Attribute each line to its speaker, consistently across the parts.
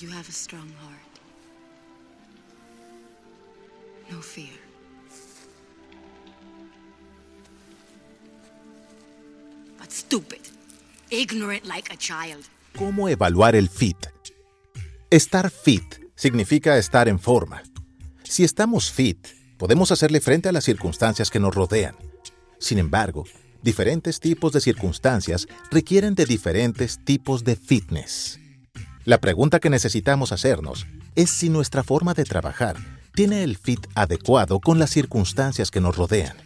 Speaker 1: You have a strong heart. No fear. But stupid. Ignorant like a child.
Speaker 2: ¿Cómo evaluar el fit? Estar fit significa estar en forma. Si estamos fit, podemos hacerle frente a las circunstancias que nos rodean. Sin embargo, diferentes tipos de circunstancias requieren de diferentes tipos de fitness. La pregunta que necesitamos hacernos es si nuestra forma de trabajar tiene el fit adecuado con las circunstancias que nos rodean.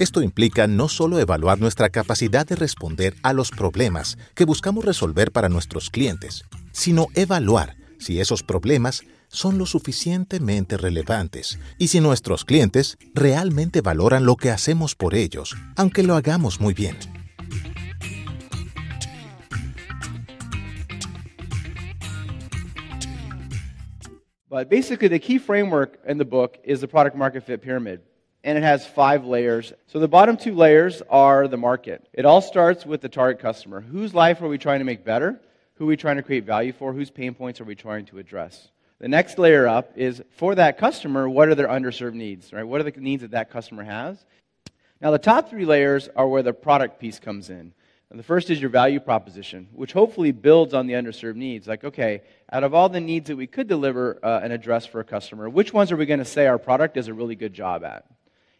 Speaker 2: Esto implica no solo evaluar nuestra capacidad de responder a los problemas que buscamos resolver para nuestros clientes, sino evaluar si esos problemas son lo suficientemente relevantes y si nuestros clientes realmente valoran lo que hacemos por ellos, aunque lo hagamos muy bien.
Speaker 3: But basically, the key framework in the book is the product market fit pyramid. And it has five layers. So the bottom two layers are the market. It all starts with the target customer. Whose life are we trying to make better? Who are we trying to create value for? Whose pain points are we trying to address? The next layer up is for that customer, what are their underserved needs, right? What are the needs that that customer has? Now, the top three layers are where the product piece comes in. And the first is your value proposition, which hopefully builds on the underserved needs. Like, okay, out of all the needs that we could deliver uh, and address for a customer, which ones are we going to say our product does a really good job at?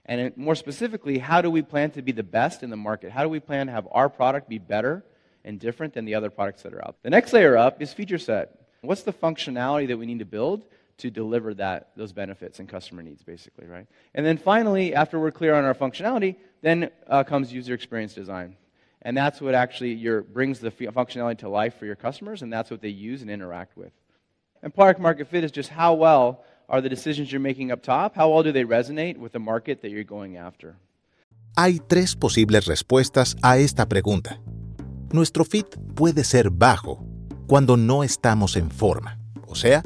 Speaker 3: And it, more specifically, how do we plan to be the best in the market? How do we plan to have our product be better and different than the other products that are out? The next layer up is feature set. What's the functionality that we need to build to deliver that, those benefits and customer needs, basically, right? And then finally, after we're clear on our functionality, then uh, comes user experience design. And that's what actually your, brings the functionality to life for your customers, and that's what they use and interact with. And product market fit is just how well are the decisions you're making up top, how well do they resonate with the market that you're going after?
Speaker 2: Hay tres posibles respuestas a esta pregunta. Nuestro fit puede ser bajo cuando no estamos en forma, o sea,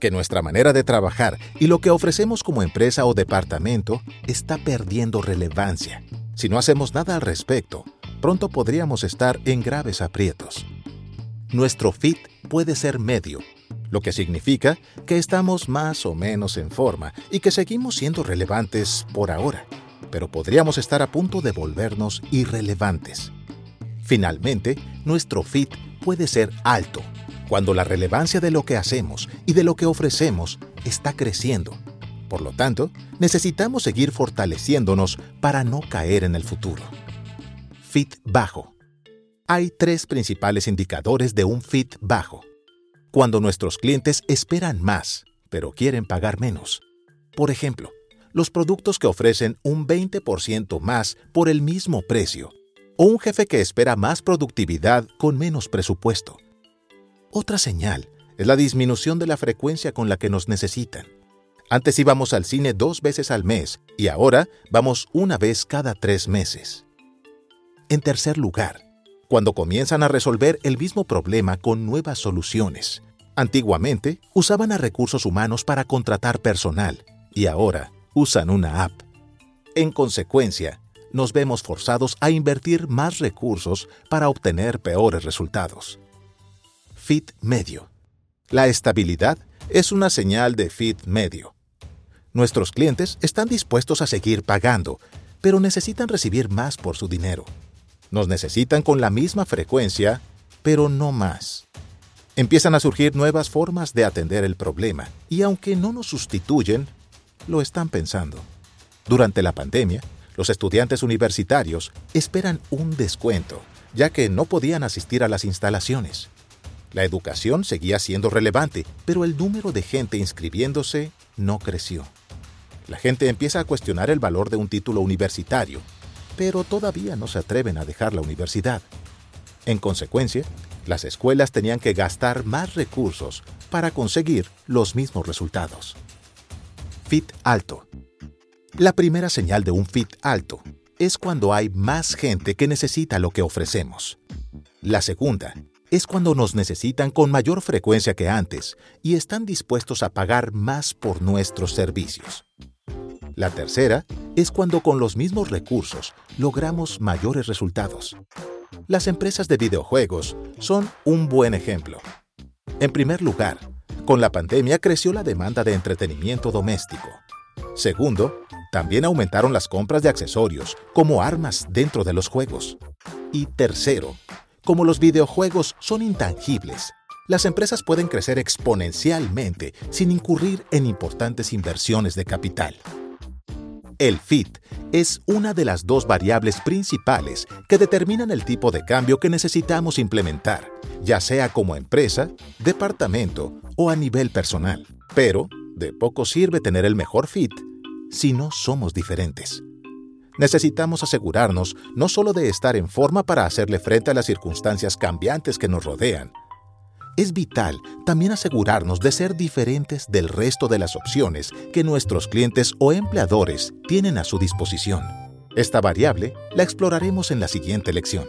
Speaker 2: que nuestra manera de trabajar y lo que ofrecemos como empresa o departamento está perdiendo relevancia. Si no hacemos nada al respecto, pronto podríamos estar en graves aprietos. Nuestro fit puede ser medio, lo que significa que estamos más o menos en forma y que seguimos siendo relevantes por ahora, pero podríamos estar a punto de volvernos irrelevantes. Finalmente, nuestro fit puede ser alto, cuando la relevancia de lo que hacemos y de lo que ofrecemos está creciendo. Por lo tanto, necesitamos seguir fortaleciéndonos para no caer en el futuro. Fit bajo. Hay tres principales indicadores de un fit bajo cuando nuestros clientes esperan más, pero quieren pagar menos. Por ejemplo, los productos que ofrecen un 20% más por el mismo precio, o un jefe que espera más productividad con menos presupuesto. Otra señal es la disminución de la frecuencia con la que nos necesitan. Antes íbamos al cine dos veces al mes y ahora vamos una vez cada tres meses. En tercer lugar, cuando comienzan a resolver el mismo problema con nuevas soluciones. Antiguamente usaban a recursos humanos para contratar personal y ahora usan una app. En consecuencia, nos vemos forzados a invertir más recursos para obtener peores resultados. Fit medio. La estabilidad es una señal de fit medio. Nuestros clientes están dispuestos a seguir pagando, pero necesitan recibir más por su dinero. Nos necesitan con la misma frecuencia, pero no más. Empiezan a surgir nuevas formas de atender el problema y aunque no nos sustituyen, lo están pensando. Durante la pandemia, los estudiantes universitarios esperan un descuento, ya que no podían asistir a las instalaciones. La educación seguía siendo relevante, pero el número de gente inscribiéndose no creció. La gente empieza a cuestionar el valor de un título universitario pero todavía no se atreven a dejar la universidad. En consecuencia, las escuelas tenían que gastar más recursos para conseguir los mismos resultados. Fit alto. La primera señal de un fit alto es cuando hay más gente que necesita lo que ofrecemos. La segunda es cuando nos necesitan con mayor frecuencia que antes y están dispuestos a pagar más por nuestros servicios. La tercera es cuando con los mismos recursos logramos mayores resultados. Las empresas de videojuegos son un buen ejemplo. En primer lugar, Con la pandemia creció la demanda de entretenimiento doméstico. Segundo, también aumentaron las compras de accesorios, como armas dentro de los juegos. Y tercero, como los videojuegos son intangibles, las empresas pueden crecer exponencialmente sin incurrir en importantes inversiones de capital. El FIT es una de las dos variables principales que determinan el tipo de cambio que necesitamos implementar, ya sea como empresa, departamento o a nivel personal. Pero, de poco sirve tener el mejor FIT si no somos diferentes. Necesitamos asegurarnos no solo de estar en forma para hacerle frente a las circunstancias cambiantes que nos rodean, es vital también asegurarnos de ser diferentes del resto de las opciones que nuestros clientes o empleadores tienen a su disposición. Esta variable la exploraremos en la siguiente lección.